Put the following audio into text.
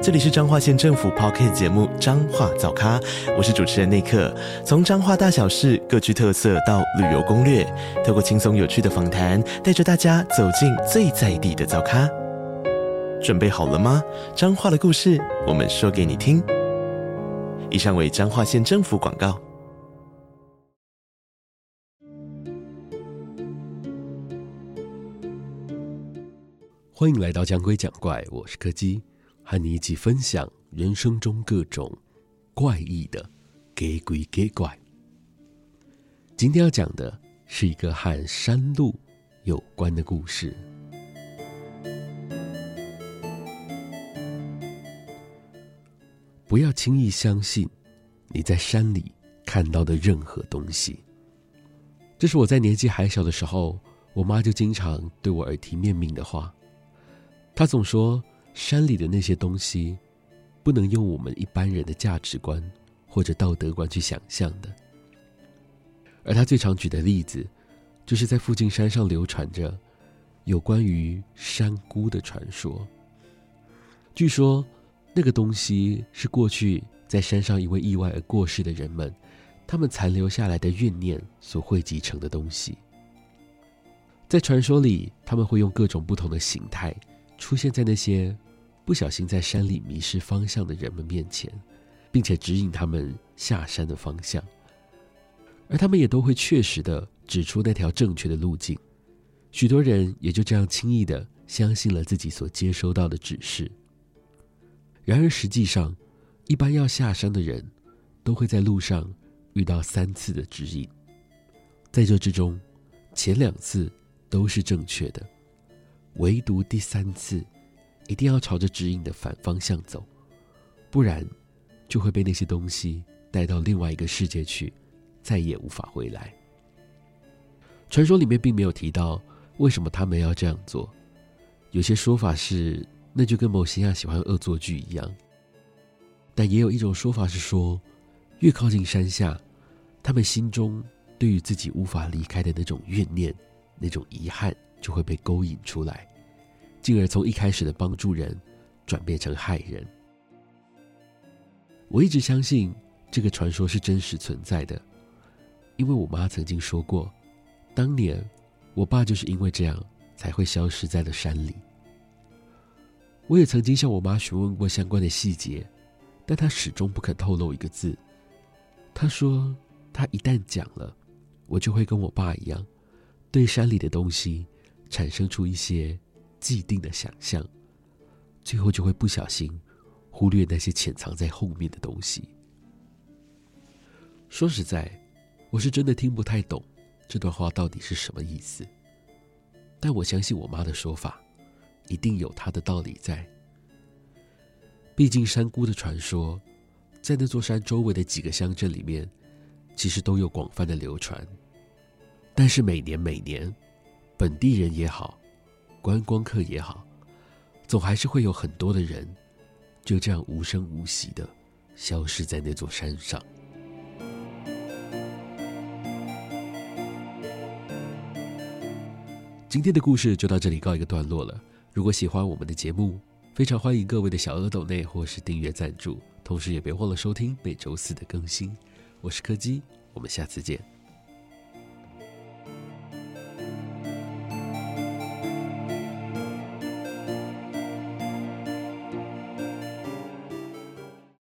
这里是彰化县政府 Podcast 节目《彰化早咖》，我是主持人内克。从彰化大小事各具特色到旅游攻略，透过轻松有趣的访谈，带着大家走进最在地的早咖。准备好了吗？彰化的故事，我们说给你听。以上为彰化县政府广告。欢迎来到讲鬼讲怪，我是柯基。和你一起分享人生中各种怪异的假鬼假怪。今天要讲的是一个和山路有关的故事。不要轻易相信你在山里看到的任何东西。这是我在年纪还小的时候，我妈就经常对我耳提面命的话。她总说。山里的那些东西，不能用我们一般人的价值观或者道德观去想象的。而他最常举的例子，就是在附近山上流传着有关于山姑的传说。据说，那个东西是过去在山上因为意外而过世的人们，他们残留下来的怨念所汇集成的东西。在传说里，他们会用各种不同的形态出现在那些。不小心在山里迷失方向的人们面前，并且指引他们下山的方向，而他们也都会确实的指出那条正确的路径。许多人也就这样轻易的相信了自己所接收到的指示。然而实际上，一般要下山的人，都会在路上遇到三次的指引，在这之中，前两次都是正确的，唯独第三次。一定要朝着指引的反方向走，不然就会被那些东西带到另外一个世界去，再也无法回来。传说里面并没有提到为什么他们要这样做，有些说法是那就跟某些人喜欢恶作剧一样，但也有一种说法是说，越靠近山下，他们心中对于自己无法离开的那种怨念、那种遗憾就会被勾引出来。进而从一开始的帮助人，转变成害人。我一直相信这个传说是真实存在的，因为我妈曾经说过，当年我爸就是因为这样才会消失在了山里。我也曾经向我妈询问过相关的细节，但她始终不肯透露一个字。她说，她一旦讲了，我就会跟我爸一样，对山里的东西产生出一些。既定的想象，最后就会不小心忽略那些潜藏在后面的东西。说实在，我是真的听不太懂这段话到底是什么意思。但我相信我妈的说法，一定有她的道理在。毕竟山姑的传说，在那座山周围的几个乡镇里面，其实都有广泛的流传。但是每年每年，本地人也好。观光客也好，总还是会有很多的人就这样无声无息的消失在那座山上。今天的故事就到这里告一个段落了。如果喜欢我们的节目，非常欢迎各位的小额抖内或是订阅赞助，同时也别忘了收听每周四的更新。我是柯基，我们下次见。